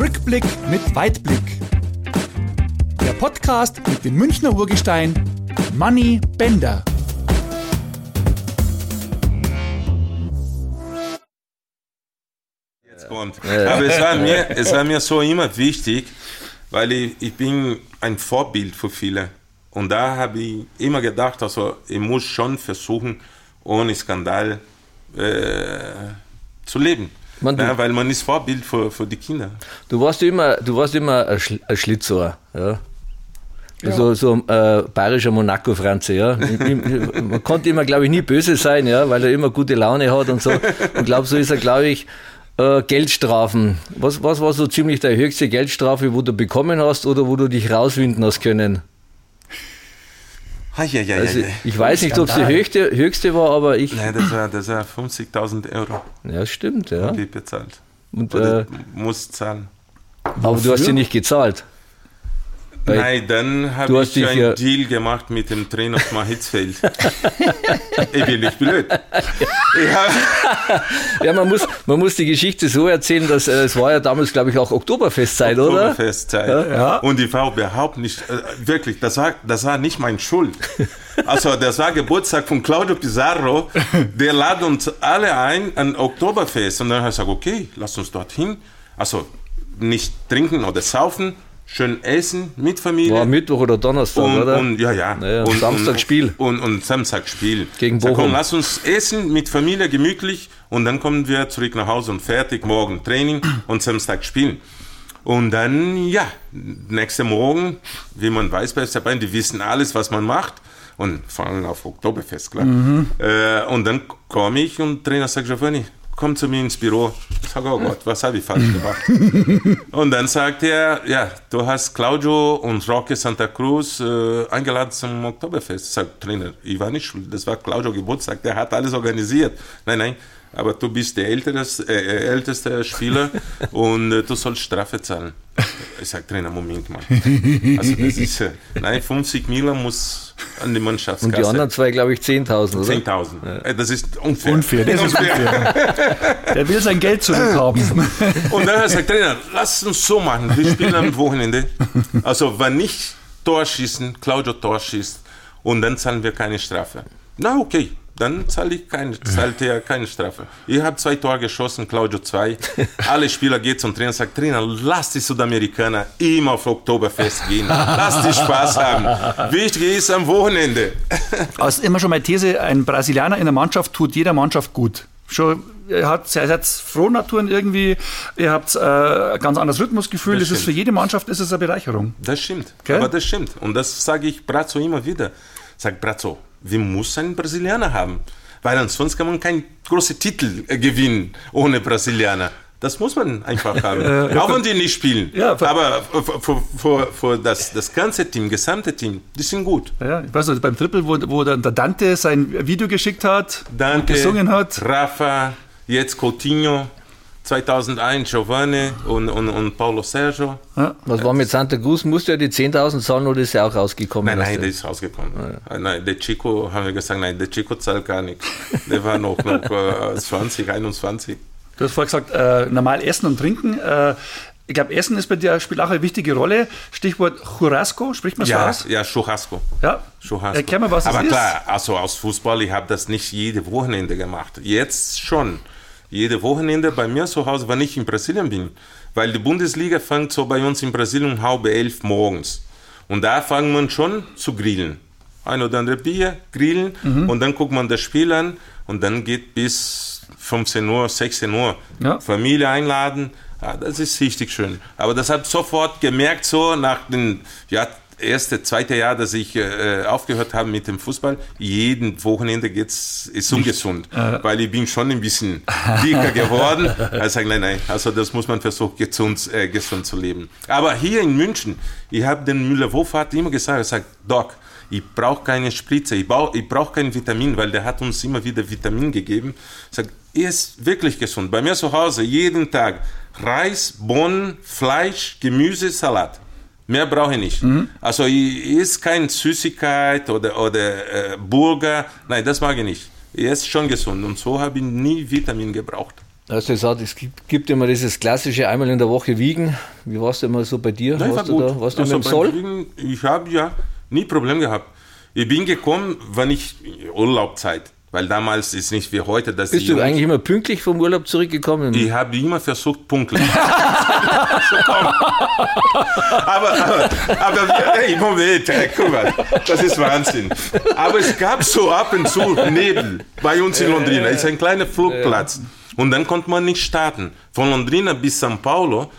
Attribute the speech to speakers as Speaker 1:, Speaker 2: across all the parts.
Speaker 1: Rückblick mit Weitblick. Der Podcast mit dem Münchner Urgestein Manny Bender.
Speaker 2: Jetzt kommt. Aber es war, mir, es war mir so immer wichtig, weil ich, ich bin ein Vorbild für viele. Und da habe ich immer gedacht, also ich muss schon versuchen, ohne Skandal äh, zu leben.
Speaker 3: Man, du-
Speaker 2: ja, weil man ist Vorbild für, für die Kinder.
Speaker 3: Du warst immer, du warst immer ein, Schl ein Schlitzohr, ja. So, so ein äh, bayerischer Monaco-Franze, ja. Man konnte immer, glaube ich, nie böse sein, ja, weil er immer gute Laune hat und so. Und glaube, so ist er, glaube ich, äh, Geldstrafen. Was, was war so ziemlich deine höchste Geldstrafe, wo du bekommen hast oder wo du dich rauswinden hast können?
Speaker 2: Ah, ja, ja,
Speaker 3: Also,
Speaker 2: ja, ja.
Speaker 3: ich weiß nicht, ob es die höchste, höchste war, aber ich.
Speaker 2: Nein, das war, das war 50.000 Euro,
Speaker 3: Ja, stimmt, ja.
Speaker 2: die ich bezahlt.
Speaker 3: Und,
Speaker 2: Oder
Speaker 3: äh,
Speaker 2: muss zahlen.
Speaker 3: aber du hast sie nicht gezahlt. Weil-
Speaker 2: Nein, dann habe ich einen
Speaker 3: ja-
Speaker 2: Deal gemacht mit dem Trainer von Hitzfeld. ich bin nicht blöd. Hab,
Speaker 3: Ja, man muss, man muss die Geschichte so erzählen, dass äh, es war ja damals, glaube ich, auch Oktoberfestzeit, oder?
Speaker 2: Oktoberfestzeit.
Speaker 1: Ja.
Speaker 2: Und ich war überhaupt nicht, äh, wirklich, das war, das war nicht meine Schuld. Also, das war Geburtstag von Claudio Pizarro. Der lad uns alle ein an Oktoberfest. Und dann habe ich gesagt, okay, lass uns dorthin. Also, nicht trinken oder saufen, schön essen mit Familie.
Speaker 3: War Mittwoch oder Donnerstag,
Speaker 2: und,
Speaker 3: oder?
Speaker 2: Und, ja, ja.
Speaker 3: Naja,
Speaker 2: und,
Speaker 3: Samstag
Speaker 2: und,
Speaker 3: Spiel.
Speaker 2: Und, und Samstag Spiel.
Speaker 3: Gegen
Speaker 2: Sag,
Speaker 3: Bochum.
Speaker 2: komm, lass uns essen mit Familie, gemütlich. Und dann kommen wir zurück nach Hause und fertig. Morgen Training und Samstag spielen. Und dann, ja, nächsten Morgen, wie man weiß bei Bayern, die wissen alles, was man macht. Und vor allem auf Oktoberfest, klar. Äh, und dann komme ich und Trainer sagt, Giovanni, komm zu mir ins Büro. Ich sage, oh Gott, was habe ich falsch gemacht? Und dann sagt er, ja, du hast Claudio und Roque Santa Cruz äh, eingeladen zum Oktoberfest. Ich sage, Trainer, ich war nicht schuld, das war Claudio Geburtstag, der hat alles organisiert. Nein, nein, aber du bist der älteste, äh, älteste Spieler und äh, du sollst Strafe zahlen. Ich sage, Trainer, Moment mal. Also das ist, äh, nein, 50 Miller muss an die Mannschaftskasse.
Speaker 3: Und die anderen zwei, glaube ich, 10.000, oder?
Speaker 2: 10.000. Äh, Das ist unfair.
Speaker 1: Unfair, das ist unfair. Der will sein Geld zurückhaben.
Speaker 2: Und dann hat er gesagt, Trainer, lass uns so machen. Wir spielen am Wochenende. Also, wenn nicht Tor schießen, Claudio Tor schießt und dann zahlen wir keine Strafe. Na, okay. Dann zahle ich keine, zahlt er keine Strafe. Ich habe zwei Tore geschossen, Claudio zwei. Alle Spieler gehen zum Trainer und sagen, Trainer, lass die Südamerikaner immer auf Oktoberfest gehen. Lass die Spaß haben. Wichtig ist am Wochenende.
Speaker 1: Also immer schon meine These, ein Brasilianer in der Mannschaft tut jeder Mannschaft gut. Schon, ihr habt, ihr seid Frohnaturen irgendwie, ihr habt äh, ein ganz anderes Rhythmusgefühl.
Speaker 2: Das
Speaker 1: Das, ist für jede Mannschaft ist es eine Bereicherung.
Speaker 2: Das stimmt.
Speaker 1: Gell?
Speaker 2: Aber das stimmt. Und das sage ich Brazzo immer wieder. Sag Brazzo, wir müssen einen Brasilianer haben. Weil ansonsten kann man keinen großen Titel äh, gewinnen ohne Brasilianer. Das muss man einfach haben. Auch wenn die nicht spielen.
Speaker 1: Ja,
Speaker 2: Aber für, für, für, das, das ganze Team, gesamte Team, die sind gut.
Speaker 1: Ja, ich weiß noch, beim Triple, wo, wo dann der Dante sein Video geschickt hat und
Speaker 2: Danke.
Speaker 1: gesungen hat.
Speaker 2: Rafa, jetzt Coutinho, 2001 Giovanni und, und, und Paulo Sergio.
Speaker 3: Was war mit Santa Cruz? Musst du ja die 10.000 zahlen oder ist er auch rausgekommen?
Speaker 2: Nein, nein,
Speaker 3: der-
Speaker 2: ist rausgekommen. Äh, Nein, der Chico, haben wir gesagt, nein, der Chico zahlt gar nichts. Der war noch, noch äh, 20, 21.
Speaker 1: Du hast vorher gesagt, äh, normal essen und trinken. Äh, ich glaube, Essen ist bei dir spielt auch eine wichtige Rolle. Stichwort Churrasco, spricht man so
Speaker 2: Ja,
Speaker 1: aus?
Speaker 2: ja, Churrasco.
Speaker 1: Ja.
Speaker 2: Churrasco.
Speaker 1: Erklär mal, was
Speaker 2: Aber
Speaker 1: es
Speaker 2: klar, also aus Fußball, ich habe das nicht jede Wochenende gemacht. Jetzt schon. Jede Wochenende bei mir zu Hause, wenn ich in Brasilien bin. Weil die Bundesliga fängt so bei uns in Brasilien um halb elf morgens. Und da fangen man schon zu grillen. Ein oder andere Bier, grillen und dann guckt man das Spiel an und dann geht bis 15 Uhr, 16 Uhr.
Speaker 1: Ja.
Speaker 2: Familie einladen, ja, das ist richtig schön. Aber das hat sofort gemerkt, so nach dem ja, erste, zweite Jahr, dass ich äh, aufgehört habe mit dem Fußball, jeden Wochenende geht's, ist ungesund, weil ich bin schon ein bisschen dicker geworden. Also sage, nein, nein, also das muss man versuchen, gesund, äh, gesund zu leben. Aber hier in München, ich habe den Müller-Wohlfahrt immer gesagt, er sagt, Doc, ich brauche keine Spritze, ich, brauch- ich brauche kein Vitamin, weil der hat uns immer wieder Vitamin gegeben. Ich sage, er ist wirklich gesund. Bei mir zu Hause jeden Tag Reis, Bohnen, Fleisch, Gemüse, Salat. Mehr brauche ich nicht. Also ich ist keine Süßigkeit oder, oder äh, Burger. Nein, das mag ich nicht. Er ist schon gesund und so habe ich nie Vitamin gebraucht.
Speaker 3: Hast du gesagt, es gibt, gibt immer dieses klassische einmal in der Woche wiegen. Wie warst du immer so bei dir?
Speaker 2: Nein,
Speaker 3: warst
Speaker 2: war
Speaker 3: du da? Warst du
Speaker 2: Also
Speaker 3: mit dem Soll?
Speaker 2: Fliegen, Ich habe ja nie Problem gehabt. Ich bin gekommen, wenn ich Urlaubzeit, weil damals ist nicht wie heute, dass
Speaker 3: Bist du eigentlich immer pünktlich vom Urlaub zurückgekommen?
Speaker 2: Ich habe immer versucht, pünktlich zu kommen. aber, aber, aber, hey, Moment, guck mal, das ist Wahnsinn. Aber es gab so ab und zu Nebel bei uns in Londrina. Es ist ein kleiner Flugplatz. Und dann konnte man nicht starten. Von Londrina bis São Paulo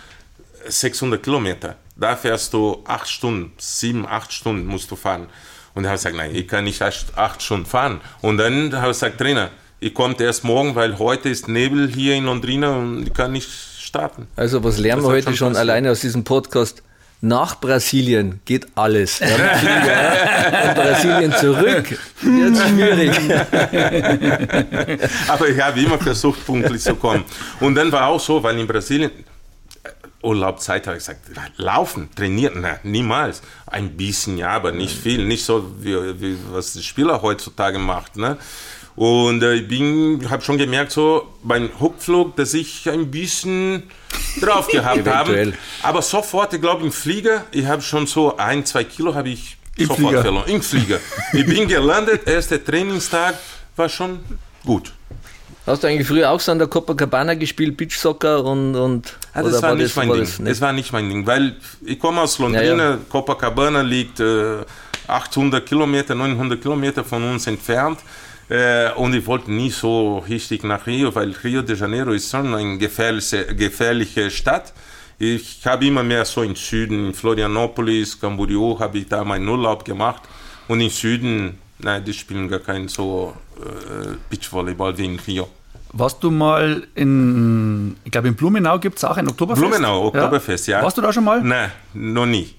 Speaker 2: 600 Kilometer. Da fährst du acht Stunden, sieben, acht Stunden musst du fahren. Und habe ich gesagt, nein, ich kann nicht acht, acht Stunden fahren. Und dann habe ich gesagt, Trainer, ich komme erst morgen, weil heute ist Nebel hier in Londrina und ich kann nicht starten.
Speaker 3: Also was lernen
Speaker 2: Das
Speaker 3: wir heute
Speaker 2: schon
Speaker 3: schon alleine aus diesem Podcast? Nach Brasilien geht alles. Ja, mit Flieger, ja. Und Brasilien zurück, jetzt schwierig.
Speaker 2: Aber ich habe immer versucht, pünktlich zu kommen. Und dann war auch so, weil in Brasilien äh, Urlaubzeit habe ich gesagt, laufen, trainieren, na, niemals. Ein bisschen, ja, aber nicht viel. Nicht so, wie, wie was die Spieler heutzutage macht. Ne? Und äh, ich bin, habe schon gemerkt, so beim Rückflug, dass ich ein bisschen drauf gehabt habe. Aber sofort, ich glaube, im Flieger, ich habe schon so ein, zwei Kilo habe ich
Speaker 1: Im
Speaker 2: sofort
Speaker 1: Flieger.
Speaker 2: verloren. Im Flieger. Ich bin gelandet, erster Trainingstag war schon gut.
Speaker 3: Hast du eigentlich früher auch so an der Copacabana gespielt, Beachsoccer und, und
Speaker 2: Ah, das
Speaker 3: oder
Speaker 2: war, nicht mein
Speaker 3: war
Speaker 2: Ding.
Speaker 3: das
Speaker 2: Das,
Speaker 3: nicht?
Speaker 2: war nicht mein Ding, weil ich komme aus Londrina,
Speaker 3: Ja, ja.
Speaker 2: Copacabana liegt äh, 800 Kilometer, 900 Kilometer von uns entfernt. Äh, und ich wollte nie so richtig nach Rio, weil Rio de Janeiro ist schon eine gefährliche, gefährliche Stadt. Ich habe immer mehr so im Süden, in Florianopolis, Camboriú, habe ich da meinen Urlaub gemacht. Und im Süden, nein, die spielen gar keinen so äh, Beachvolleyball wie in Rio.
Speaker 1: Warst du mal in, ich glaube in Blumenau gibt es auch ein Oktoberfest?
Speaker 2: Blumenau, Oktoberfest, ja.
Speaker 1: Warst du da schon mal?
Speaker 2: Nein, noch nie.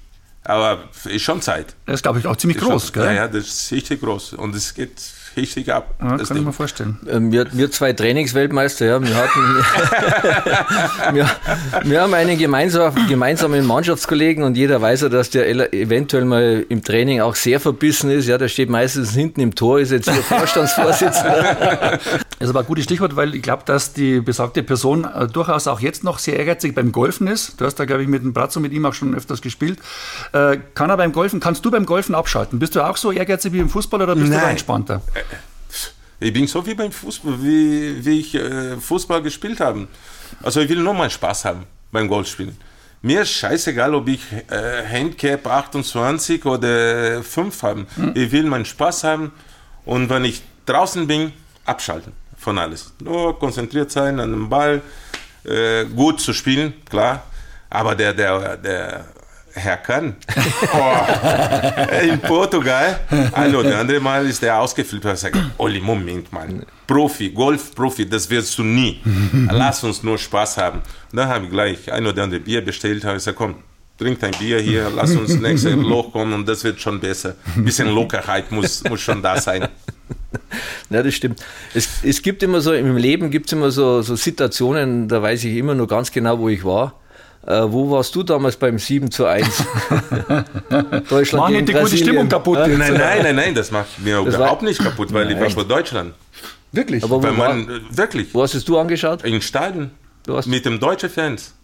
Speaker 2: Aber ist schon Zeit.
Speaker 1: Das ist glaube ich auch ziemlich
Speaker 2: Ist
Speaker 1: groß,
Speaker 2: schon,
Speaker 1: gell?
Speaker 2: Ja, ja, das ist richtig groß. Und es geht richtig ab.
Speaker 1: Ja,
Speaker 2: das
Speaker 1: kann ich
Speaker 2: Ding.
Speaker 1: mir vorstellen.
Speaker 3: Ähm, Wir, wir zwei Trainingsweltmeister, ja, wir hatten, wir, wir haben einen gemeinsam, gemeinsamen Mannschaftskollegen und jeder weiß ja, dass der eventuell mal im Training auch sehr verbissen ist. Ja, der steht meistens hinten im Tor, ist jetzt hier Vorstandsvorsitzender.
Speaker 1: Das ist aber ein gutes Stichwort, weil ich glaube, dass die besagte Person äh, durchaus auch jetzt noch sehr ehrgeizig beim Golfen ist. Du hast da, glaube ich, mit dem Brazzo, mit ihm auch schon öfters gespielt. Äh, kann er beim Golfen, kannst du beim Golfen abschalten? Bist du auch so ehrgeizig wie im Fußball oder bist du da
Speaker 2: Nein.
Speaker 1: entspannter?
Speaker 2: Ich bin so wie beim Fußball, wie, wie ich äh, Fußball gespielt habe. Also ich will nur mal Spaß haben beim Golfspielen. Mir ist scheißegal, ob ich äh, Handicap 28 oder 5 habe. Ich will meinen Spaß haben und wenn ich draußen bin, abschalten von alles. Nur konzentriert sein an dem Ball, äh, gut zu spielen, klar. Aber der, der, der Herr kann. Oh, in Portugal, ein oder andere Mal ist der ausgeflippt und sagt, Olli, Moment mal, Profi, Golf-Profi, das wirst du nie. Lass uns nur Spaß haben. Und dann habe ich gleich ein oder andere Bier bestellt, habe gesagt, komm, trink dein Bier hier, lass uns nächstes Loch kommen und das wird schon besser. Ein bisschen Lockerheit muss, muss schon da sein.
Speaker 3: Ja, das stimmt. Es, es gibt immer so, im Leben gibt es immer so, so Situationen, da weiß ich immer nur ganz genau, wo ich war. Äh, wo warst du damals beim 7 zu 1? Deutschland
Speaker 1: Mach nicht die gute
Speaker 3: Brasilien.
Speaker 1: Stimmung kaputt. Jetzt.
Speaker 2: Nein, nein, nein, nein, das macht mir
Speaker 3: Das war-
Speaker 2: überhaupt nicht kaputt, weil ich war für Deutschland.
Speaker 1: Wirklich?
Speaker 3: Aber wo,
Speaker 2: Weil
Speaker 3: war,
Speaker 2: man, äh, wirklich,
Speaker 3: wo hast es du angeschaut?
Speaker 2: in Stadion.
Speaker 3: Du hast,
Speaker 2: Mit dem deutschen Fans.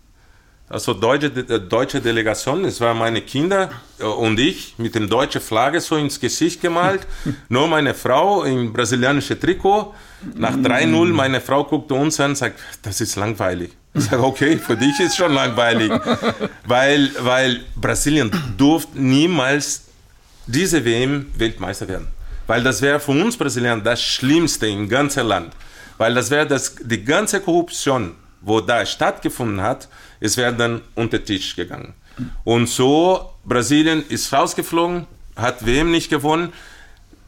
Speaker 2: Also deutsche, äh, deutsche Delegation, es waren meine Kinder äh, und ich mit dem deutschen Flagge so ins Gesicht gemalt. Nur meine Frau im brasilianischen Trikot. Nach 3-0, meine Frau guckte uns an und sagt, das ist langweilig. Ich sage, okay, für dich ist schon langweilig. weil, weil Brasilien durfte niemals diese WM Weltmeister werden. Weil das wäre für uns Brasilianer das Schlimmste im ganzen Land. Weil das wäre das, die ganze Korruption, wo da stattgefunden hat, es wäre dann unter den Tisch gegangen. Und so, Brasilien ist rausgeflogen, hat WM nicht gewonnen.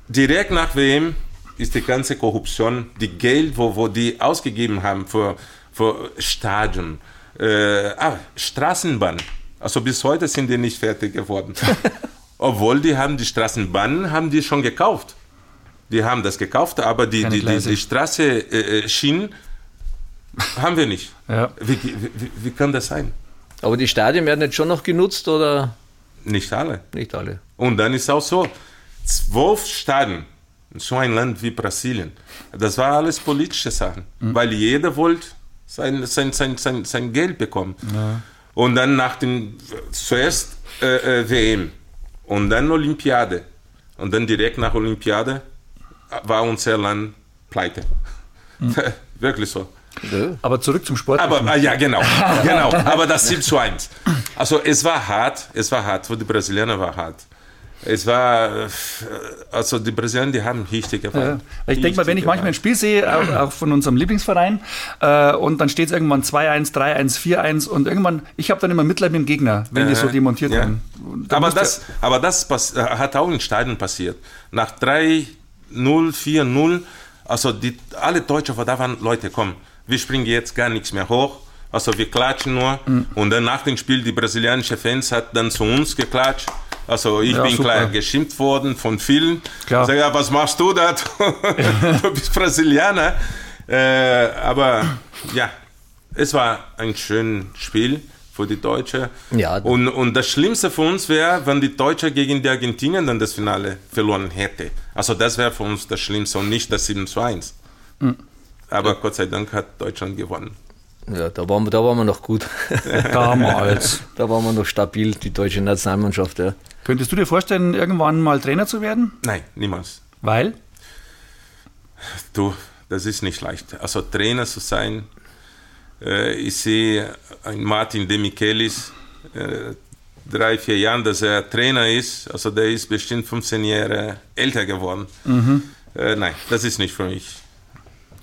Speaker 2: Direkt nach WM ist die ganze Korruption, die Geld, wo, wo die ausgegeben haben für, für Stadien, äh, ah, Straßenbahn. Also bis heute sind die nicht fertig geworden. Obwohl die haben die Straßenbahnen haben die schon gekauft. Die haben das gekauft, aber die,
Speaker 1: Keine
Speaker 2: die, die, die Straße äh, Schienen haben wir nicht.
Speaker 1: Ja.
Speaker 2: Wie, wie, wie- kann das sein?
Speaker 3: aber die Stadien werden jetzt schon noch genutzt oder
Speaker 2: Nicht alle.
Speaker 3: nicht alle?
Speaker 2: Und dann ist auch so, zwölf Staaten, in so ein Land wie Brasilien, das war alles politische Sachen, weil jeder wollte sein, sein, sein, sein, sein Geld bekommen. Ja. Und dann nach dem, zuerst äh, äh, WM und dann Olympiade. Und dann direkt nach Olympiade war unser Land pleite. Mhm. Wirklich so.
Speaker 1: Aber zurück zum Sport.
Speaker 2: Aber ah, ja, genau, genau. Aber das 7 zu 1. Also es war hart, es war hart. Für die Brasilianer war hart. Es war, also die Brasilianer, die haben richtig
Speaker 1: gefallen. Ja. Ich denke mal, wenn ich manchmal ein Spiel sehe, auch, auch von unserem Lieblingsverein, äh, und dann steht es irgendwann 2-1, 3-1, 4-1 und irgendwann, ich habe dann immer Mitleid mit dem Gegner, wenn die so demontiert ja. werden.
Speaker 2: Aber das, aber das hat auch in Stadien passiert. Nach 3-0, 4-0, also die, alle Deutsche, da waren Leute, komm, wir springen jetzt gar nichts mehr hoch. Also wir klatschen nur. Mhm. Und dann nach dem Spiel, die brasilianische Fans hat dann zu uns geklatscht. Also ich ja, bin super. klar geschimpft worden von vielen. Klar. Sag ja, was machst du da? du bist Brasilianer. Äh, aber ja, es war ein schönes Spiel für die Deutschen. Ja. Und, und das Schlimmste für uns wäre, wenn die Deutschen gegen die Argentinier dann das Finale verloren hätte. Also das wäre für uns das Schlimmste und nicht das 7 zu 1. Mhm. Aber Gott sei Dank hat Deutschland gewonnen.
Speaker 3: Ja, da waren wir, da waren wir noch gut.
Speaker 1: Damals.
Speaker 3: da waren wir noch stabil, die deutsche Nationalmannschaft. Ja.
Speaker 1: Könntest du dir vorstellen, irgendwann mal Trainer zu werden?
Speaker 2: Nein, niemals.
Speaker 1: Weil?
Speaker 2: Du, das ist nicht leicht. Also Trainer zu sein, äh, ich sehe einen Martin De Michelis, äh, drei, vier Jahren, dass er Trainer ist, also der ist bestimmt 15 Jahre älter geworden. Mhm. Äh, nein, das ist nicht für mich.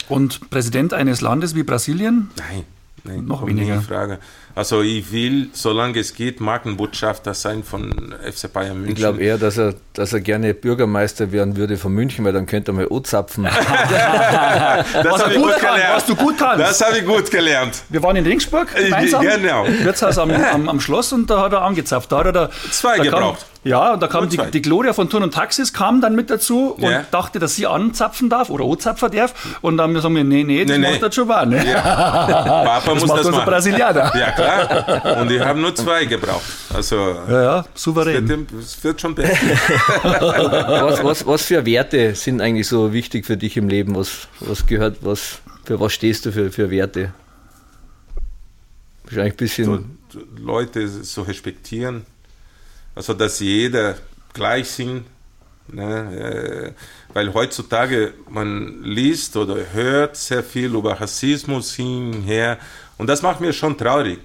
Speaker 1: Und Präsident eines Landes wie Brasilien?
Speaker 2: Nein, nein noch weniger. Frage. Also ich will, solange es geht, Markenbotschafter sein von FC Bayern München.
Speaker 3: Ich glaube eher, dass er, dass er gerne Bürgermeister werden würde von München, weil dann könnte er mal O-Zapfen. das
Speaker 1: was,
Speaker 2: du
Speaker 1: gut kann, was du gut kannst.
Speaker 2: Das habe ich gut gelernt.
Speaker 1: Wir waren in Ringsburg gemeinsam.
Speaker 2: Genau.
Speaker 1: Wirtshaus am, am, am, Schloss und da hat er angezapft. Da hat er da,
Speaker 2: Zwei
Speaker 1: da
Speaker 2: gebraucht.
Speaker 1: Kam, ja, und da kam die, die, Gloria von Turn und Taxis kam dann mit dazu und ja. dachte, dass sie anzapfen darf oder O-Zapfen darf. Und dann sagen wir, nee, nee, das nee, macht nee. das schon wahr. Ne? Ja.
Speaker 2: Papa das muss macht das
Speaker 1: unser machen. Brasilianer.
Speaker 2: Ja, klar. Und ich habe nur zwei gebraucht. Also,
Speaker 1: ja, ja souverän.
Speaker 2: Es wird, wird schon besser.
Speaker 3: was, was, was für Werte sind eigentlich so wichtig für dich im Leben? Was, was gehört, was, für was stehst du für, für Werte? Wahrscheinlich ein bisschen.
Speaker 2: So, Leute so respektieren also dass jeder gleich sind. Ne? Äh, weil heutzutage man liest oder hört sehr viel über Rassismus hinher und das macht mir schon traurig,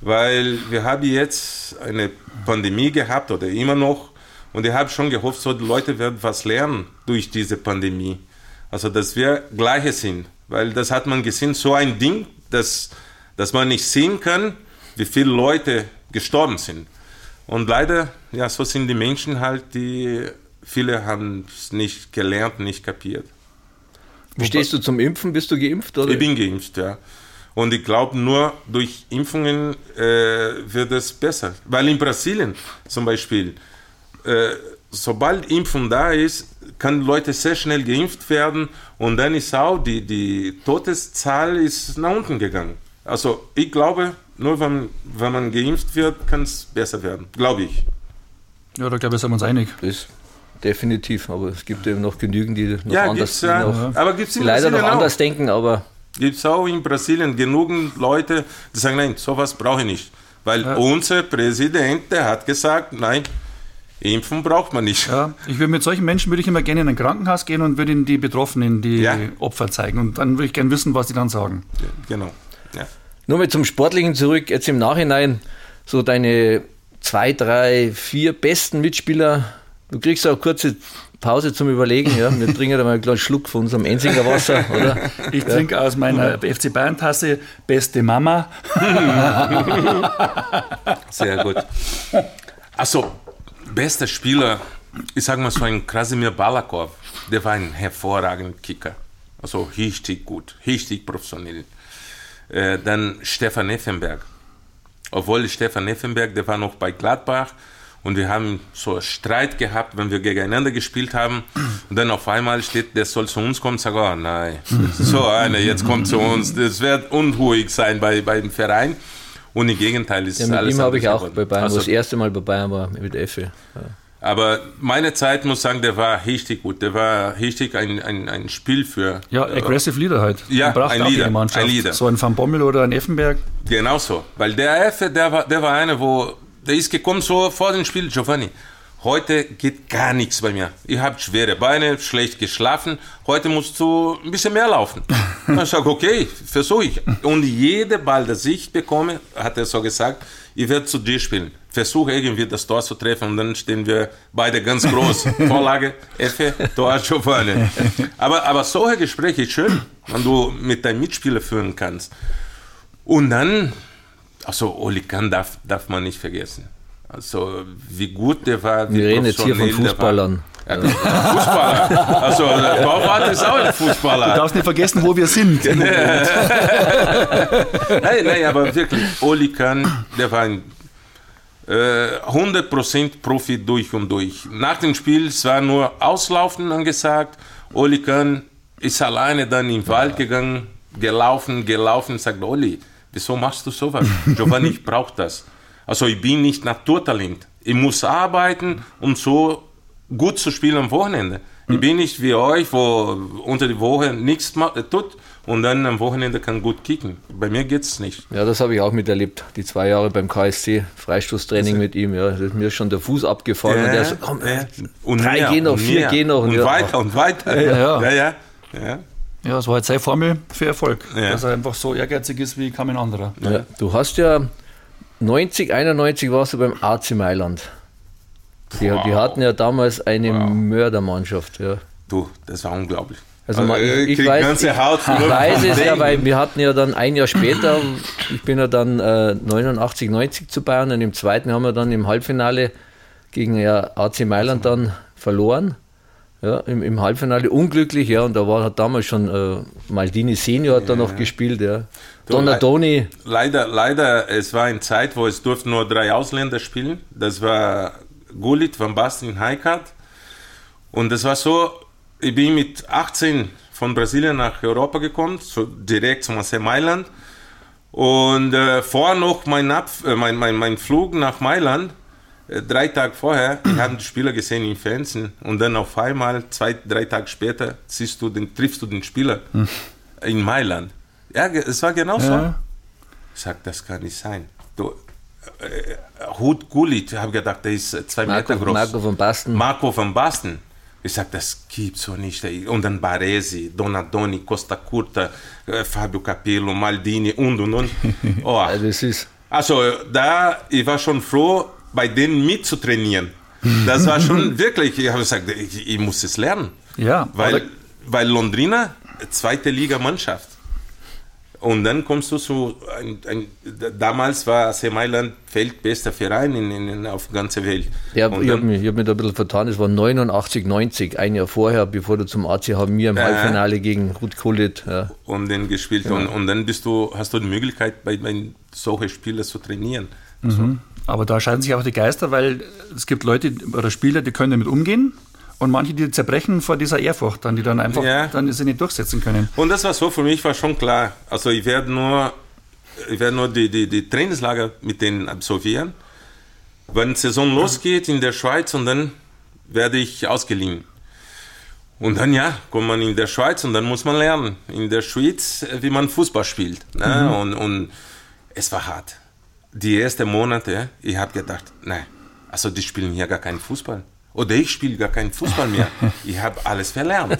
Speaker 2: weil wir haben jetzt eine Pandemie gehabt oder immer noch und ich habe schon gehofft, so die Leute werden was lernen durch diese Pandemie. Also dass wir gleiche sind, weil das hat man gesehen, so ein Ding, dass, dass man nicht sehen kann, wie viele Leute gestorben sind. Und leider, ja, so sind die Menschen halt, die viele haben es nicht gelernt, nicht kapiert.
Speaker 3: Wie stehst du zum Impfen? Bist du geimpft? Oder?
Speaker 2: Ich bin geimpft, ja. Und ich glaube, nur durch Impfungen äh, wird es besser. Weil in Brasilien zum Beispiel, äh, sobald Impfung da ist, kann Leute sehr schnell geimpft werden und dann ist auch die, die Todeszahl ist nach unten gegangen. Also ich glaube, nur wenn, wenn man geimpft wird, kann es besser werden, glaube ich.
Speaker 1: Ja, da glaube ich, sind wir uns einig.
Speaker 3: Das definitiv, aber es gibt eben noch genügend, die noch
Speaker 2: ja,
Speaker 3: anders
Speaker 2: ja. Noch,
Speaker 3: aber
Speaker 2: gibt's
Speaker 3: in leider noch anders auch. denken, aber.
Speaker 2: Gibt es auch in Brasilien genug Leute, die sagen, nein, sowas brauche ich nicht. Weil ja. unser Präsident, der hat gesagt, nein, Impfen braucht man nicht.
Speaker 1: Ja, ich würde mit solchen Menschen würde ich immer gerne in ein Krankenhaus gehen und würde ihnen die Betroffenen, die ja. Opfer zeigen. Und dann würde ich gerne wissen, was sie dann sagen.
Speaker 2: Ja, genau. Ja.
Speaker 3: Nur mal zum Sportlichen zurück, jetzt im Nachhinein, so deine zwei, drei, vier besten Mitspieler. Du kriegst auch eine kurze Pause zum Überlegen. Ja? Wir trinken da mal einen kleinen Schluck von unserem Enzinger Wasser, oder?
Speaker 1: Ich ja. trinke aus meiner FC Bayern Tasse Beste Mama.
Speaker 2: Sehr gut. Also, bester Spieler, ich sage mal so ein Krasimir Balakov, der war ein hervorragender Kicker. Also richtig gut, richtig professionell. Äh, dann Stefan Effenberg. Obwohl Stefan Effenberg, der war noch bei Gladbach und wir haben so einen Streit gehabt, wenn wir gegeneinander gespielt haben. Und dann auf einmal steht, der soll zu uns kommen. Sag, oh nein, so einer jetzt kommt zu uns. Das wird unruhig sein bei, bei dem Verein. Und im Gegenteil ist
Speaker 3: ja, mit alles. Mit ihm habe ich auch bei Bayern, also, das erste Mal bei Bayern war, mit Effe. Ja.
Speaker 2: Aber meine Zeit, muss sagen, der war richtig gut. Der war richtig ein, ein, ein Spiel für.
Speaker 1: Ja, aggressive Leader halt.
Speaker 2: Ja, ein Leader, ein Leader.
Speaker 1: So ein Van Bommel oder ein Effenberg.
Speaker 2: Genau so. Weil der Effe, der war, der war einer, wo, der ist gekommen so vor dem Spiel, Giovanni. Heute geht gar nichts bei mir. Ich habe schwere Beine, schlecht geschlafen. Heute musst du ein bisschen mehr laufen. Ich sage, okay, versuche ich. Und jede Ball, das ich bekomme, hat er so gesagt, ich werde zu dir spielen. Versuche irgendwie das Tor zu treffen und dann stehen wir beide ganz groß. Vorlage, Effe, Tor, Giovanni. Aber, aber solche Gespräche ist schön, wenn du mit deinem Mitspieler führen kannst. Und dann, also Oli Kahn darf, darf man nicht vergessen. Also wie gut der war. wie
Speaker 3: Wir reden jetzt hier von Fußballern.
Speaker 2: Ja, Fußballer. Also der Torwart ist auch ein
Speaker 1: Du
Speaker 2: Fußballer.
Speaker 1: darfst nicht vergessen, wo wir sind.
Speaker 2: Nein, nein, aber wirklich, Oli Kahn, der war ein äh, 100% Profi durch und durch. Nach dem Spiel, es war nur Auslaufen angesagt. Oli Kahn ist alleine dann im Wald gegangen, gelaufen, gelaufen, sagt Oli, wieso machst du sowas? Giovanni, ich brauche das. Also ich bin nicht Naturtalent. Ich muss arbeiten, um so gut zu spielen am Wochenende. Ich bin nicht wie euch, wo unter die Woche nichts ma- tut und dann am Wochenende kann gut kicken. Bei mir geht's nicht.
Speaker 3: Ja, das habe ich auch miterlebt. Die zwei Jahre beim KSC, Freistoßtraining mit ihm. Ja, da ist mir schon der Fuß abgefallen. und der so, komm,
Speaker 2: ja. Und
Speaker 3: drei
Speaker 2: mehr,
Speaker 3: gehen noch,
Speaker 2: und
Speaker 3: vier
Speaker 2: mehr.
Speaker 3: gehen noch.
Speaker 2: Und
Speaker 3: ja,
Speaker 2: weiter und weiter.
Speaker 1: Ja, ja.
Speaker 2: ja. ja, ja.
Speaker 1: Ja, das war halt seine Formel für Erfolg.
Speaker 2: Ja.
Speaker 1: Dass er einfach so ehrgeizig ist wie kaum ein anderer.
Speaker 3: Ja, du hast ja 90, 91 warst du beim AC Mailand. Die, die hatten ja damals eine Mördermannschaft. Ja.
Speaker 2: Du, das war unglaublich.
Speaker 3: Also man,
Speaker 2: Äh,
Speaker 3: ich, ich, weiß,
Speaker 2: ganze
Speaker 3: ich,
Speaker 2: Haut
Speaker 3: ich weiß es ja, weil wir hatten ja dann ein Jahr später, ich bin ja dann äh, 89, 90 zu Bayern und im zweiten haben wir dann im Halbfinale gegen ja, AC Mailand dann verloren. Ja, im, im Halbfinale unglücklich, ja, und da war hat damals schon äh, Maldini Senior hat da noch gespielt, ja. Donadoni,
Speaker 2: Leider, leider, es war eine Zeit, wo es durften nur drei Ausländer spielen. Das war Gullit, Van Basten, Heikart. Und das war so, ich bin mit 18 von Brasilien nach Europa gekommen, so direkt zum AC Mailand. Und äh, vor noch mein, Ab äh, mein, mein, mein Flug nach Mailand, äh, drei Tage vorher, ich habe die Spieler gesehen im Fernsehen und dann auf einmal, zwei, drei Tage später, siehst du den, triffst du den Spieler in Mailand. Ja, es war genau so.
Speaker 1: Ja.
Speaker 2: Ich sag, das kann nicht sein. Du, Hut Gullit, ich habe gedacht, der ist äh, zwei
Speaker 3: Marco,
Speaker 2: Meter groß.
Speaker 3: Marco von Basten.
Speaker 2: Marco van Basten. Ich sag, das gibt's so nicht. Und dann Baresi, Donadoni, Costa Curta, äh, Fabio Capello, Maldini und und und. Oh.
Speaker 3: Ja, das ist,
Speaker 2: Also da, ich war schon froh, bei denen mitzutrainieren. Das war schon wirklich, ich habe gesagt, ich, ich muss es lernen.
Speaker 1: Ja,
Speaker 2: Weil, weil Londrina, zweite Liga Mannschaft. Und dann kommst du zu, ein, ein, damals war AC Mailand weltbester Verein in, in, auf der ganzen Welt.
Speaker 3: Ja, ich habe mich, ich hab mich da ein bisschen vertan. Es war 89, 90, ein Jahr vorher, bevor du zum AC haben wir im
Speaker 2: Ja.
Speaker 3: Halbfinale gegen Ruth Kullit. Ja.
Speaker 2: und dann gespielt. Und, und dann bist du, hast du die Möglichkeit, bei, bei solchen Spielen zu trainieren.
Speaker 1: Aber da scheiden sich auch die Geister, weil es gibt Leute oder Spieler, die können damit umgehen und manche, die zerbrechen vor dieser Ehrfurcht, dann, die dann einfach
Speaker 2: Ja.
Speaker 1: dann sie nicht durchsetzen können.
Speaker 2: Und das war so, für mich war schon klar. Also ich werde nur, ich werde nur die, die, die Trainingslager mit denen absolvieren. Wenn die Saison losgeht in der Schweiz und dann werde ich ausgeliehen. Und dann ja, kommt man in der Schweiz und dann muss man lernen. In der Schweiz, wie man Fußball spielt. Ne? Und, und es war hart. Die ersten Monate, ich habe gedacht, nein, also die spielen hier gar keinen Fußball. Oder ich spiele gar keinen Fußball mehr. Ich habe alles verlernt.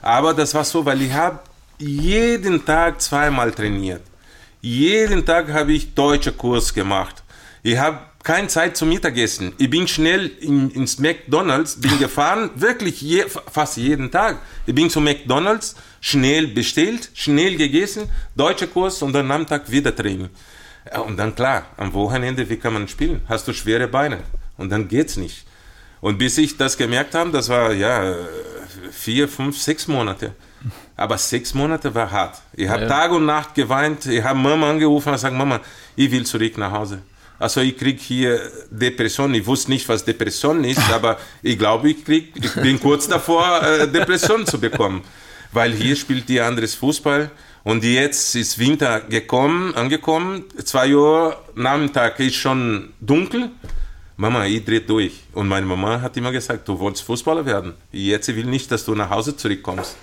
Speaker 2: Aber das war so, weil ich habe jeden Tag zweimal trainiert. Jeden Tag habe ich deutsche Kurs gemacht. Ich habe keine Zeit zum Mittagessen. Ich bin schnell in, ins McDonald's, bin gefahren, wirklich je, fast jeden Tag. Ich bin zu McDonald's, schnell bestellt, schnell gegessen, deutscher Kurs und dann am Tag wieder Training. Ja, und dann klar, am Wochenende, wie kann man spielen? Hast du schwere Beine und dann geht's nicht. Und bis ich das gemerkt habe, das war ja vier, fünf, sechs Monate. Aber sechs Monate war hart. Ich habe
Speaker 3: Ja.
Speaker 2: Tag und Nacht geweint. Ich habe Mama angerufen und gesagt, Mama, ich will zurück nach Hause. Also ich krieg hier Depression. Ich wusste nicht, was Depression ist, aber ich glaube, ich, krieg, ich bin kurz davor, äh, Depression zu bekommen. Weil hier spielt die anderes Fußball. Und jetzt ist Winter gekommen, angekommen. Zwei Uhr Nachmittag ist schon dunkel. Mama, ich drehe durch. Und meine Mama hat immer gesagt, du wolltest Fußballer werden. Jetzt will nicht, dass du nach Hause zurückkommst.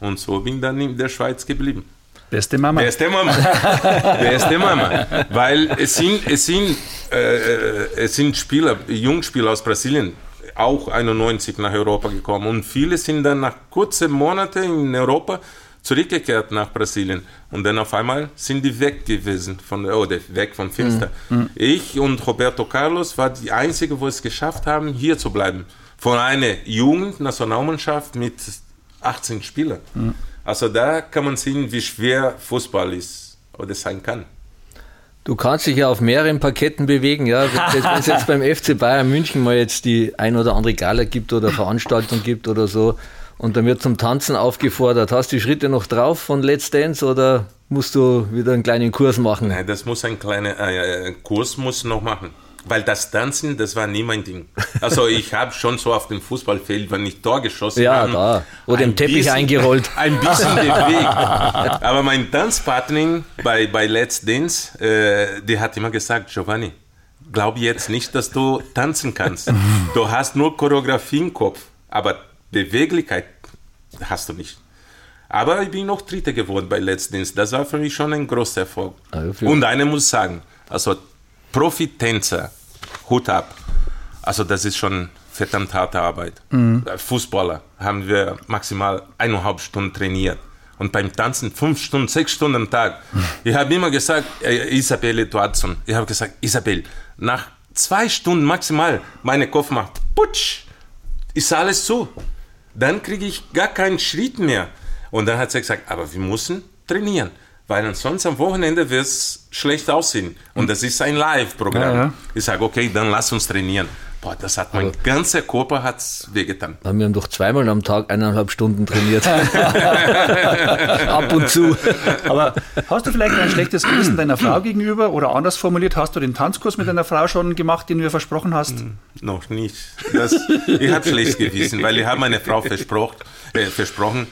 Speaker 2: Und so bin ich dann in der Schweiz geblieben.
Speaker 1: Beste Mama.
Speaker 2: Beste Mama. Beste Mama. Weil es sind, es sind, äh, es sind Spieler, Jungspieler aus Brasilien, auch 91 nach Europa gekommen. Und viele sind dann nach kurzen Monaten in Europa zurückgekehrt nach Brasilien. Und dann auf einmal sind die weg gewesen, von, oder weg von Finster. Mhm. Ich und Roberto Carlos waren die Einzigen, wo es geschafft haben, hier zu bleiben. Von einer Jugendnationalmannschaft mit 18 Spielern. Mhm. Also da kann man sehen, wie schwer Fußball ist oder sein kann.
Speaker 3: Du kannst dich ja auf mehreren Parketten bewegen, ja. Wenn es jetzt beim FC Bayern München mal jetzt die ein oder andere Gala gibt oder Veranstaltung gibt oder so und dann wird zum Tanzen aufgefordert. Hast du die Schritte noch drauf von Let's Dance oder musst du wieder einen kleinen Kurs machen?
Speaker 2: Nein, das muss ein kleiner äh, Kurs muss noch machen. Weil das Tanzen, das war nie mein Ding. Also ich habe schon so auf dem Fußballfeld, wenn ich Tor geschossen
Speaker 3: ja,
Speaker 2: habe.
Speaker 3: Da. Oder im Teppich
Speaker 2: bisschen,
Speaker 3: eingerollt.
Speaker 2: Ein bisschen bewegt. Aber mein Tanzpartner bei, bei Let's Dance, äh, die hat immer gesagt, Giovanni, glaub jetzt nicht, dass du tanzen kannst. Du hast nur Choreografie im Kopf, aber Beweglichkeit hast du nicht. Aber ich bin noch Dritter geworden bei Let's Dance. Das war für mich schon ein großer Erfolg. Also Und eine muss sagen, also Profitänzer, Hut ab. Also das ist schon verdammt harte Arbeit. Mhm. Fußballer haben wir maximal eineinhalb Stunden trainiert. Und beim Tanzen fünf Stunden, sechs Stunden am Tag. Mhm. Ich habe immer gesagt, äh, Isabelle Eduardson, ich habe gesagt, Isabel, nach zwei Stunden maximal, meine Kopf macht, putsch, ist alles zu. Dann kriege ich gar keinen Schritt mehr. Und dann hat sie gesagt, aber wir müssen trainieren weil ansonsten am Wochenende wird es schlecht aussehen. Und das ist ein Live-Programm. Ja, ja. Ich sage, okay, dann lass uns trainieren. Boah, das hat mein ganzer Körper hat's wehgetan.
Speaker 3: Wir haben doch zweimal am Tag eineinhalb Stunden trainiert. Ab und zu.
Speaker 1: Aber hast du vielleicht ein schlechtes Gewissen deiner Frau gegenüber oder anders formuliert, hast du den Tanzkurs mit deiner Frau schon gemacht, den du versprochen hast? Hm,
Speaker 2: noch nicht. Das, ich habe schlechtes Gewissen, weil ich habe meine Frau versprochen, äh, versprochen,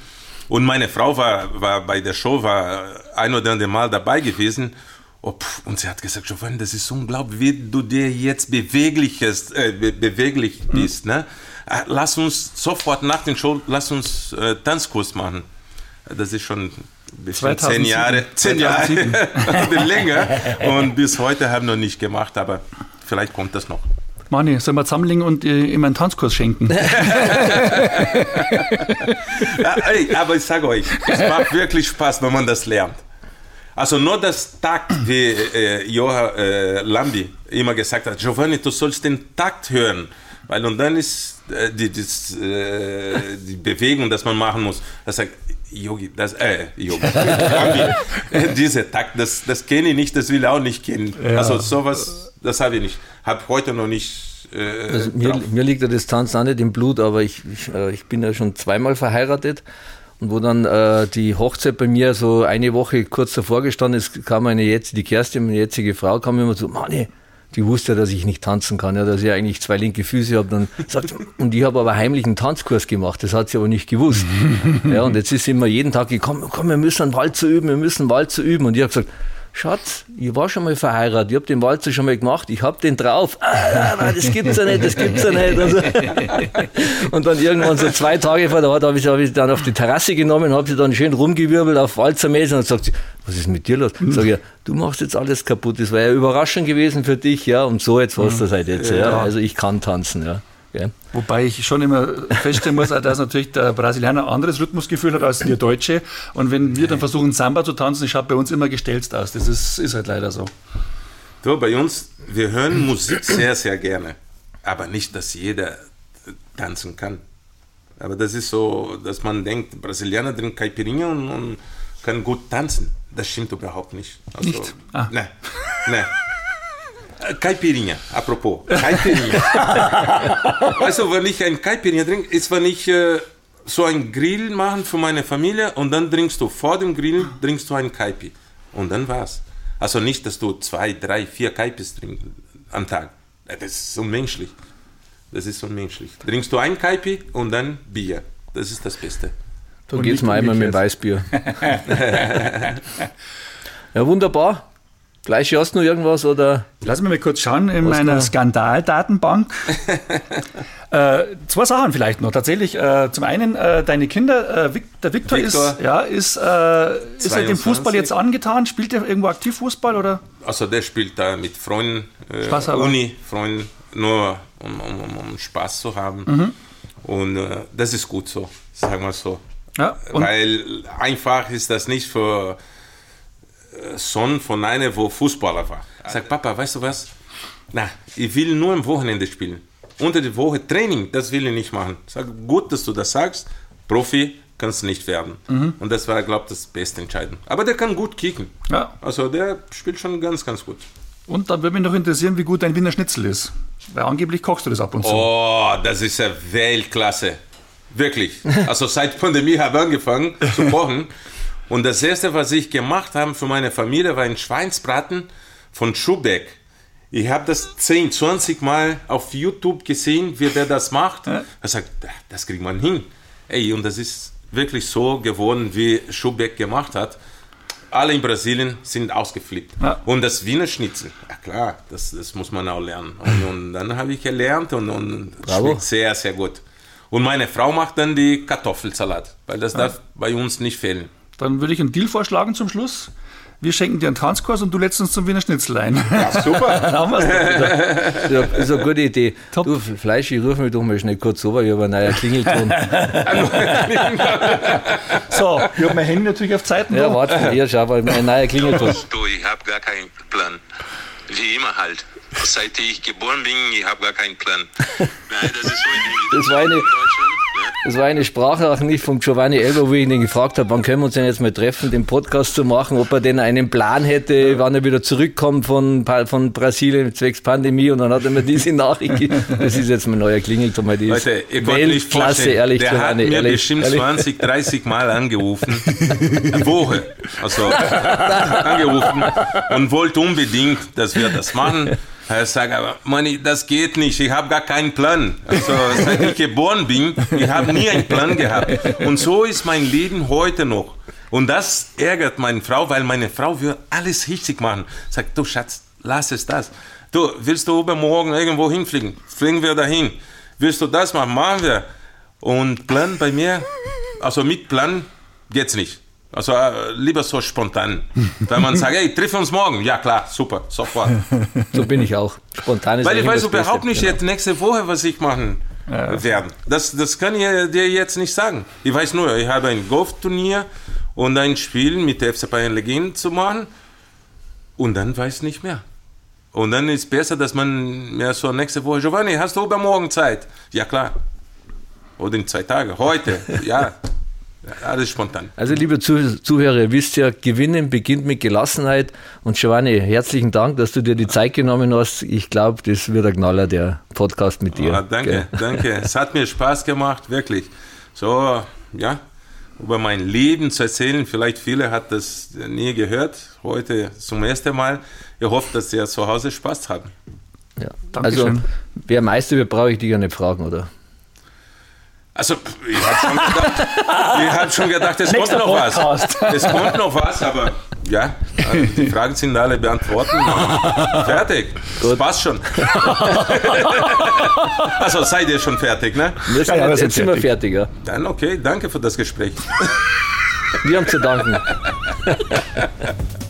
Speaker 2: und meine Frau war, war bei der Show, war ein oder andere Mal dabei gewesen. Oh, pff, und sie hat gesagt, Giovanni, das ist unglaublich, wie du dir jetzt beweglich, äh, be beweglich hm. bist. Ne? Äh, lass uns sofort nach dem Show, lass uns äh, Tanzkurs machen. Das ist schon zehn Jahre, zehn Jahre länger. Und bis heute haben wir noch nicht gemacht, aber vielleicht kommt das noch.
Speaker 1: Mani, sollen wir zusammenlegen und äh, ihm einen Tanzkurs schenken? ja,
Speaker 2: ey, aber ich sage euch, es macht wirklich Spaß, wenn man das lernt. Also nur das Takt, wie äh, Joha äh, Lambi immer gesagt hat, Giovanni, du sollst den Takt hören. Weil und dann ist äh, die, das, äh, die Bewegung, das man machen muss. Er sagt, Yogi, das, äh, Yogi, diese Takt, das, das kenne ich nicht, das will ich auch nicht kennen. Ja. Also sowas, das habe ich nicht. Habe heute noch nicht.
Speaker 3: Äh, also mir, mir, liegt der Distanz auch nicht im Blut, aber ich, ich, äh, ich bin ja schon zweimal verheiratet. Und wo dann äh, die Hochzeit bei mir so eine Woche kurz davor gestanden ist, kam meine jetzt, die Kerstin, meine jetzige Frau, kam immer so, Manni, die wusste ja, dass ich nicht tanzen kann, ja, dass ich eigentlich zwei linke Füße habe. Dann sagt, und ich habe aber heimlich einen Tanzkurs gemacht, das hat sie aber nicht gewusst. ja, und jetzt ist sie immer jeden Tag gekommen, komm, wir müssen einen Walzer üben, wir müssen einen Walzer üben. Und ich habe gesagt, Schatz, ich war schon mal verheiratet, ich habe den Walzer schon mal gemacht, ich habe den drauf. Ah, das gibt's ja nicht, das gibt's ja nicht. Also, und dann irgendwann so zwei Tage vor der Ort habe ich, hab ich dann auf die Terrasse genommen, habe sie dann schön rumgewirbelt auf Walzermäßig und sagt sie, was ist mit dir los? Ich sage ja, du machst jetzt alles kaputt, das war ja überraschend gewesen für dich, ja, und so jetzt was das halt jetzt. Ja. Also ich kann tanzen, ja.
Speaker 1: Gell? Wobei ich schon immer feststellen muss, dass natürlich der Brasilianer ein anderes Rhythmusgefühl hat als wir Deutsche. Und wenn wir dann versuchen, Samba zu tanzen, schaut bei uns immer gestelzt aus. Das ist, ist halt leider so.
Speaker 2: Du, bei uns, wir hören Musik sehr, sehr gerne. Aber nicht, dass jeder tanzen kann. Aber das ist so, dass man denkt, Brasilianer trinken Caipirinha und, und können gut tanzen. Das stimmt überhaupt nicht.
Speaker 1: Also, nicht?
Speaker 2: Ah. Nein, nein. Caipirinha, apropos. Caipirinha. also, wenn ich ein Caipirinha trinke, ist, wenn ich äh, so ein Grill machen für meine Familie und dann trinkst du vor dem Grill trinkst du ein Caipi. Und dann war's. Also nicht, dass du zwei, drei, vier Caipis trinkst am Tag. Das ist unmenschlich. Das ist unmenschlich. Trinkst du ein Caipi und dann Bier. Das ist das Beste.
Speaker 3: Du gehst mal einmal mit Weißbier. ja, wunderbar. Fleisch, hast du noch irgendwas oder?
Speaker 1: Lass mich mal kurz schauen in meiner Skandaldatenbank. äh, zwei Sachen vielleicht noch. Tatsächlich, äh, zum einen, äh, deine Kinder, äh, Vic, der Victor,
Speaker 2: Victor.
Speaker 1: ist, ja, ist, äh, ist er dem
Speaker 2: 22.
Speaker 1: Fußball jetzt angetan? Spielt er irgendwo aktiv Fußball oder?
Speaker 2: Also der spielt da mit Freunden, äh,
Speaker 1: Spaß.
Speaker 2: Uni, Freunden, nur um, um, um, um Spaß zu haben.
Speaker 1: Mhm.
Speaker 2: Und äh, das ist gut so, sagen wir so.
Speaker 1: Ja,
Speaker 2: Weil einfach ist das nicht für Sohn von einer, wo Fußballer war. Sagt Papa, weißt du was? Na, ich will nur am Wochenende spielen. Unter der Woche Training, das will ich nicht machen. Sag, gut, dass du das sagst. Profi kannst du nicht werden.
Speaker 1: Mhm.
Speaker 2: Und das war, glaube ich, das beste Entscheidung. Aber der kann gut kicken.
Speaker 1: Ja.
Speaker 2: Also der spielt schon ganz, ganz gut.
Speaker 1: Und dann würde mich noch interessieren, wie gut dein Wiener Schnitzel ist. Weil angeblich kochst du das ab und zu.
Speaker 2: Oh, das ist ja Weltklasse. Wirklich. Also seit Pandemie habe ich angefangen zu kochen. Und das erste, was ich gemacht habe für meine Familie, war ein Schweinsbraten von Schubeck. Ich habe das 10, 20 Mal auf YouTube gesehen, wie der das macht. Er sagt, das kriegt man hin. Ey, und das ist wirklich so geworden, wie Schubeck gemacht hat. Alle in Brasilien sind ausgeflippt.
Speaker 1: Ja.
Speaker 2: Und das Wiener Schnitzel, ja klar, das, das muss man auch lernen. Und, und dann habe ich gelernt und, und schmeckt sehr, sehr gut. Und meine Frau macht dann die Kartoffelsalat, weil das darf bei uns nicht fehlen.
Speaker 1: Dann würde ich einen Deal vorschlagen zum Schluss. Wir schenken dir einen Tanzkurs und du lädst uns zum Wiener Schnitzel ein.
Speaker 2: Ja, super.
Speaker 1: Dann haben wir's doch wieder.
Speaker 3: Ja, ist eine gute Idee.
Speaker 1: Top.
Speaker 3: Du, Fleisch, ich rufe mich doch mal schnell kurz rüber, ich habe einen neuen Klingelton.
Speaker 1: So, ich habe mein Handy natürlich auf Zeiten.
Speaker 3: Ja, warte, hier, schau mal, ein neuer Klingelton.
Speaker 4: Du, ich habe gar keinen Plan. Wie immer halt. Seit ich geboren bin, ich habe gar keinen Plan. Nein, das ist so
Speaker 3: Das war eine-
Speaker 4: in Deutschland.
Speaker 3: Das war eine Sprachnachricht von Giovanni Elber, wo ich ihn gefragt habe, wann können wir uns denn jetzt mal treffen, den Podcast zu machen, ob er denn einen Plan hätte, wann er wieder zurückkommt von, von Brasilien zwecks Pandemie und dann hat er mir diese Nachricht gegeben. Das ist jetzt mein neuer Klingelton, die ist
Speaker 2: Leute, ihr könnt nicht
Speaker 3: Weltklasse,
Speaker 2: vorstellen,
Speaker 3: ehrlich,
Speaker 2: der hat
Speaker 3: Giovanni,
Speaker 2: mir
Speaker 3: ehrlich,
Speaker 2: bestimmt
Speaker 3: ehrlich.
Speaker 2: 20, 30 Mal angerufen. Eine Woche. Also angerufen und wollte unbedingt, dass wir das machen. Er sagt, aber Manni, das geht nicht, ich habe gar keinen Plan. Also seit ich geboren bin, ich habe nie einen Plan gehabt. Und so ist mein Leben heute noch. Und das ärgert meine Frau, weil meine Frau will alles richtig machen. Sagt, du Schatz, lass es das. Du, willst du übermorgen irgendwo hinfliegen? Fliegen wir dahin. Willst du das machen? Machen wir. Und Plan bei mir, also mit Plan geht's nicht. Also äh, lieber so spontan. Weil man sagt, hey, triff uns morgen. Ja klar, super, sofort.
Speaker 3: So bin ich auch. Spontan ist
Speaker 2: Weil ich weiß überhaupt nicht
Speaker 3: Genau.
Speaker 2: jetzt nächste Woche, was ich machen werde. Das, das kann ich dir jetzt nicht sagen. Ich weiß nur, ich habe ein Golfturnier und ein Spiel mit der FC Bayern Legend zu machen und dann weiß ich nicht mehr. Und dann ist besser, dass man mir so nächste Woche, Giovanni, hast du übermorgen Zeit? Ja klar. Oder in zwei Tagen. Heute. Ja. Alles spontan.
Speaker 3: Also, liebe Zuh- Zuhörer, ihr wisst ja, Gewinnen beginnt mit Gelassenheit. Und Giovanni, herzlichen Dank, dass du dir die Zeit genommen hast. Ich glaube, das wird ein Knaller, der Podcast mit dir.
Speaker 2: Ah, danke,
Speaker 3: Gell?
Speaker 2: danke. Es hat mir Spaß gemacht, wirklich. So, ja, über mein Leben zu erzählen. Vielleicht viele hat das nie gehört. Heute zum ersten Mal. Ich hoffe, dass Sie zu Hause Spaß haben.
Speaker 3: Ja. Also,
Speaker 1: Dankeschön.
Speaker 3: wer Meister wird, brauche ich dich ja nicht fragen, oder?
Speaker 2: Also, ich habe schon gedacht, ich hab schon gedacht es kommt noch was. Es kommt noch was, aber ja, also die Fragen sind alle beantwortet. Fertig. Das passt schon. also seid ihr schon fertig, ne?
Speaker 3: Wir sind,
Speaker 1: Ja, ja, wir
Speaker 3: jetzt
Speaker 1: sind
Speaker 3: sind wir fertig, ja.
Speaker 2: Dann okay, danke für das Gespräch.
Speaker 3: Wir haben zu danken.